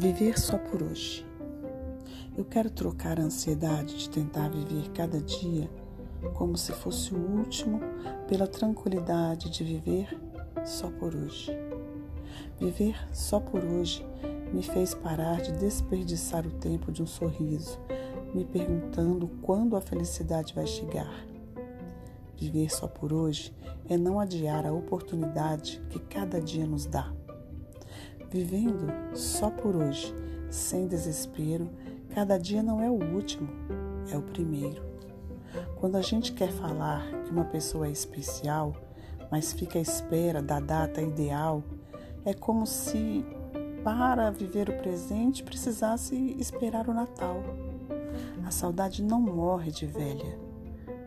Viver só por hoje. Eu quero trocar a ansiedade de tentar viver cada dia como se fosse o último pela tranquilidade de viver só por hoje. Viver só por hoje me fez parar de desperdiçar o tempo de um sorriso, me perguntando quando a felicidade vai chegar. Viver só por hoje é não adiar a oportunidade que cada dia nos dá. Vivendo só por hoje, sem desespero, cada dia não é o último, é o primeiro. Quando a gente quer falar que uma pessoa é especial, mas fica à espera da data ideal, é como se para viver o presente precisasse esperar o Natal. A saudade não morre de velha,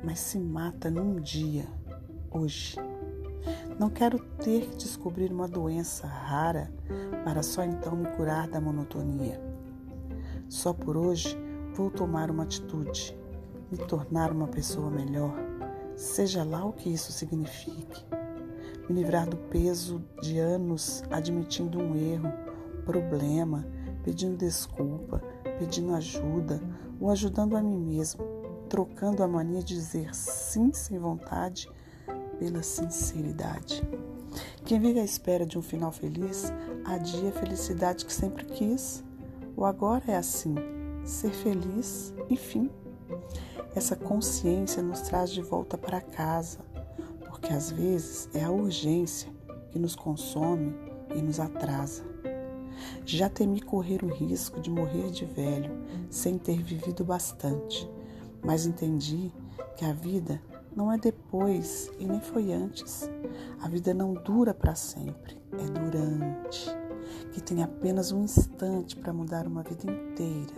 mas se mata num dia, hoje. Não quero ter que descobrir uma doença rara para só então me curar da monotonia. Só por hoje vou tomar uma atitude, me tornar uma pessoa melhor, seja lá o que isso signifique. Me livrar do peso de anos admitindo um erro, problema, pedindo desculpa, pedindo ajuda ou ajudando a mim mesmo, trocando a mania de dizer sim sem vontade pela sinceridade. Quem vive à espera de um final feliz adia a felicidade que sempre quis. O agora é assim, ser feliz e fim. Essa consciência nos traz de volta para casa, porque às vezes é a urgência que nos consome e nos atrasa. Já temi correr o risco de morrer de velho sem ter vivido bastante, mas entendi que a vida não é depois e nem foi antes. A vida não dura para sempre, é durante. Que tem apenas um instante para mudar uma vida inteira.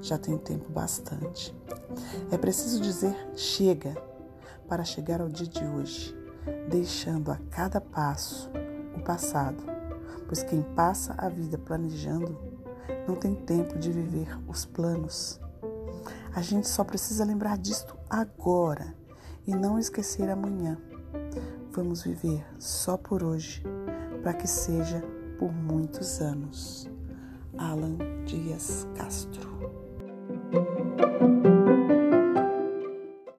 Já tem tempo bastante. É preciso dizer chega para chegar ao dia de hoje, deixando a cada passo o passado, pois quem passa a vida planejando não tem tempo de viver os planos. A gente só precisa lembrar disto agora e não esquecer amanhã. Vamos viver só por hoje, para que seja por muitos anos. Alan Dias Castro